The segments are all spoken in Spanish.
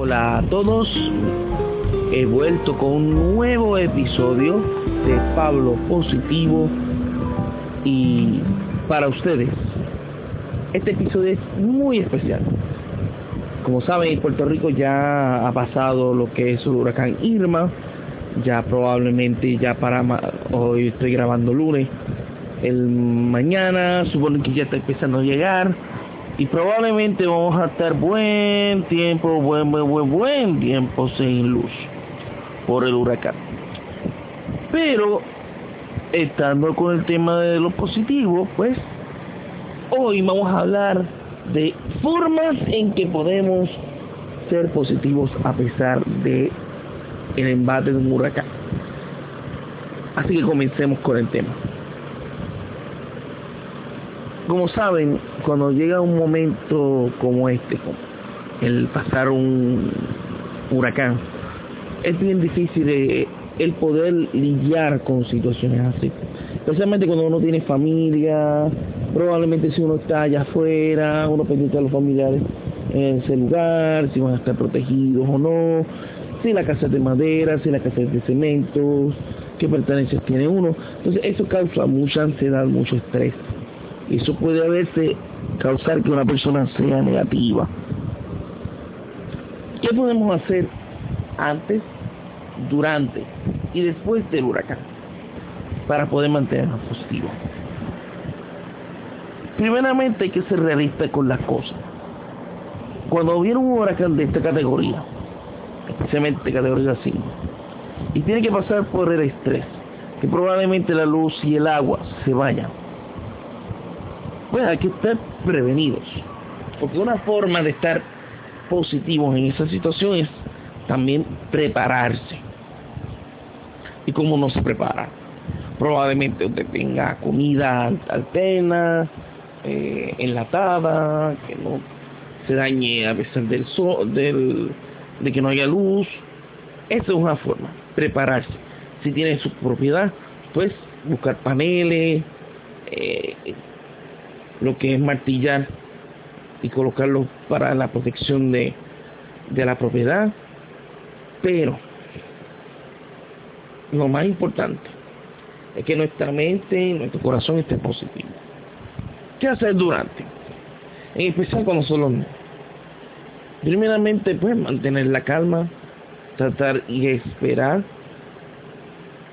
Hola a todos, he vuelto con un nuevo episodio de Pablo Positivo y para ustedes. Este episodio es muy especial. Como saben, en Puerto Rico ya ha pasado lo que es el huracán Irma, ya probablemente ya para hoy estoy grabando lunes, el mañana supone que ya está empezando a llegar y probablemente vamos a estar buen tiempo, buen, buen, buen, buen tiempo sin luz por el huracán. Pero, estando con el tema de lo positivo, pues, hoy vamos a hablar de formas en que podemos ser positivos a pesar de el embate de un huracán. Así que comencemos con el tema como saben, cuando llega un momento como este, el pasar un huracán, es bien difícil el poder lidiar con situaciones así. Especialmente cuando uno tiene familia, probablemente si uno está allá afuera, uno pendiente a los familiares en ese lugar, si van a estar protegidos o no, si la casa es de madera, si la casa es de cemento, qué pertenencias tiene uno. Entonces eso causa mucha ansiedad, mucho estrés eso puede a veces causar que una persona sea negativa. ¿Qué podemos hacer antes, durante y después del huracán para poder mantenernos positivos? Primeramente hay que ser realista con las cosas. Cuando viene un huracán de esta categoría, especialmente categoría 5, y tiene que pasar por el estrés, que probablemente la luz y el agua se vayan pues hay que estar prevenidos. Porque una forma de estar positivos en esa situación es también prepararse. ¿Y cómo no se prepara? Probablemente usted tenga comida alterna, eh, enlatada, que no se dañe a veces del sol, del, de que no haya luz. Esa es una forma, prepararse. Si tiene su propiedad, pues buscar paneles, eh, lo que es martillar y colocarlo para la protección de, de la propiedad. Pero lo más importante es que nuestra mente y nuestro corazón esté positivo. ¿Qué hacer durante? En especial cuando solo Primeramente, pues mantener la calma, tratar y esperar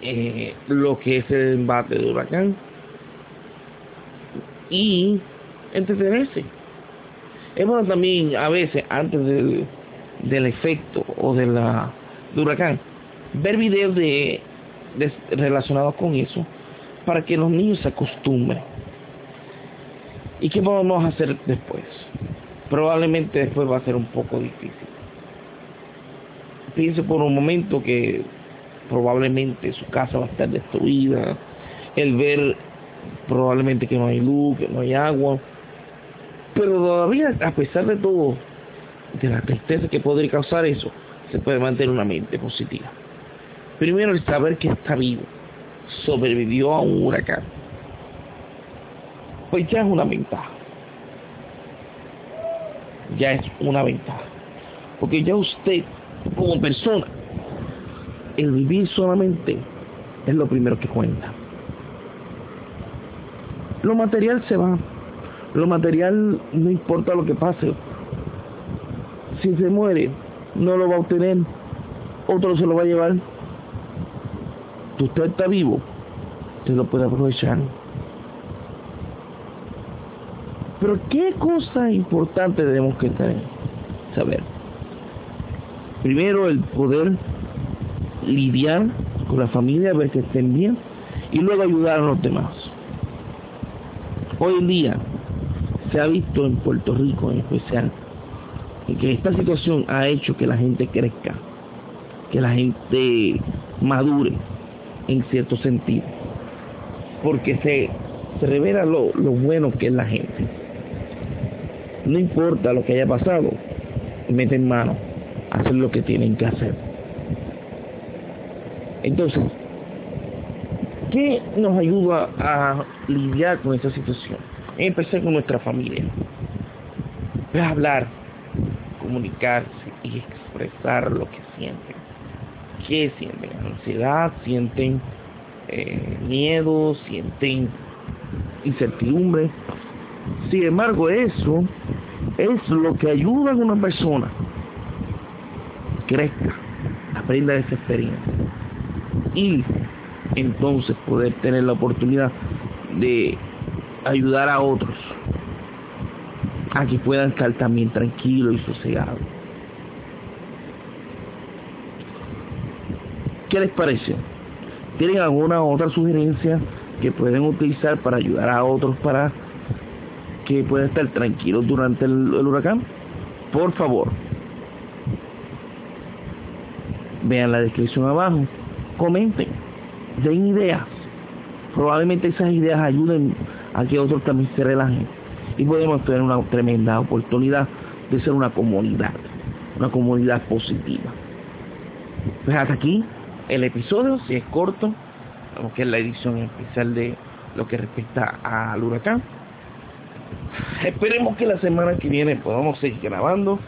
eh, lo que es el embate de huracán y entretenerse. Es bueno también a veces antes del, del efecto o de la huracán ver videos de, relacionados con eso para que los niños se acostumbren. ¿Y qué vamos a hacer después? Probablemente después va a ser un poco difícil. Piense por un momento que probablemente su casa va a estar destruida. El ver probablemente que no hay luz, que no hay agua. Pero todavía, a pesar de todo, de la tristeza que podría causar eso, se puede mantener una mente positiva. Primero, el saber que está vivo, sobrevivió a un huracán, pues ya es una ventaja. Ya es una ventaja. Porque ya usted, como persona, el vivir solamente es lo primero que cuenta. Lo material se va. Lo material no importa lo que pase. Si se muere, no lo va a obtener. Otro se lo va a llevar. Usted está vivo. Usted lo puede aprovechar. Pero qué cosa importante tenemos que tener, saber. Primero el poder lidiar con la familia, ver que estén bien y luego ayudar a los demás. Hoy en día se ha visto en Puerto Rico en especial que esta situación ha hecho que la gente crezca, que la gente madure en cierto sentido, porque se, se revela lo, lo bueno que es la gente. No importa lo que haya pasado, meten mano a hacer lo que tienen que hacer. Entonces, ¿Qué nos ayuda a lidiar con esta situación? Empezar con nuestra familia. Es hablar comunicarse y expresar lo que sienten. ¿Qué sienten? Ansiedad, sienten eh, miedo, sienten incertidumbre. Sin embargo, eso es lo que ayuda a una persona crezca, aprenda de esa experiencia y entonces poder tener la oportunidad de ayudar a otros a que puedan estar también tranquilos y sosegados. ¿Qué les parece? ¿Tienen alguna otra sugerencia que pueden utilizar para ayudar a otros para que puedan estar tranquilos durante el, huracán? Por favor, vean la descripción abajo, comenten, den ideas. Probablemente esas ideas ayuden a que otros también se relajen y podemos tener una tremenda oportunidad de ser una comunidad, una comunidad positiva. Pues hasta aquí el episodio, si es corto, que es la edición especial de lo que respecta al huracán. Esperemos que la semana que viene podamos seguir grabando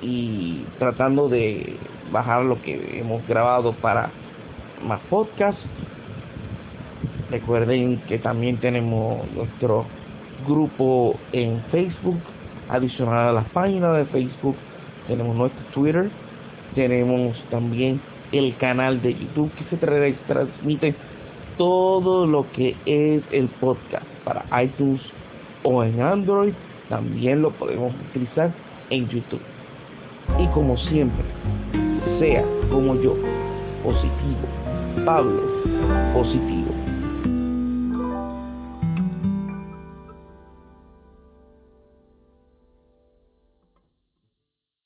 y tratando de bajar lo que hemos grabado para más podcast. Recuerden que también tenemos nuestro grupo en Facebook, adicional a la página de Facebook, tenemos nuestro Twitter, tenemos también el canal de YouTube que se transmite todo lo que es el podcast para iTunes o en Android, también lo podemos utilizar en YouTube. Y como siempre, sea como yo, positivo, Pablo, positivo.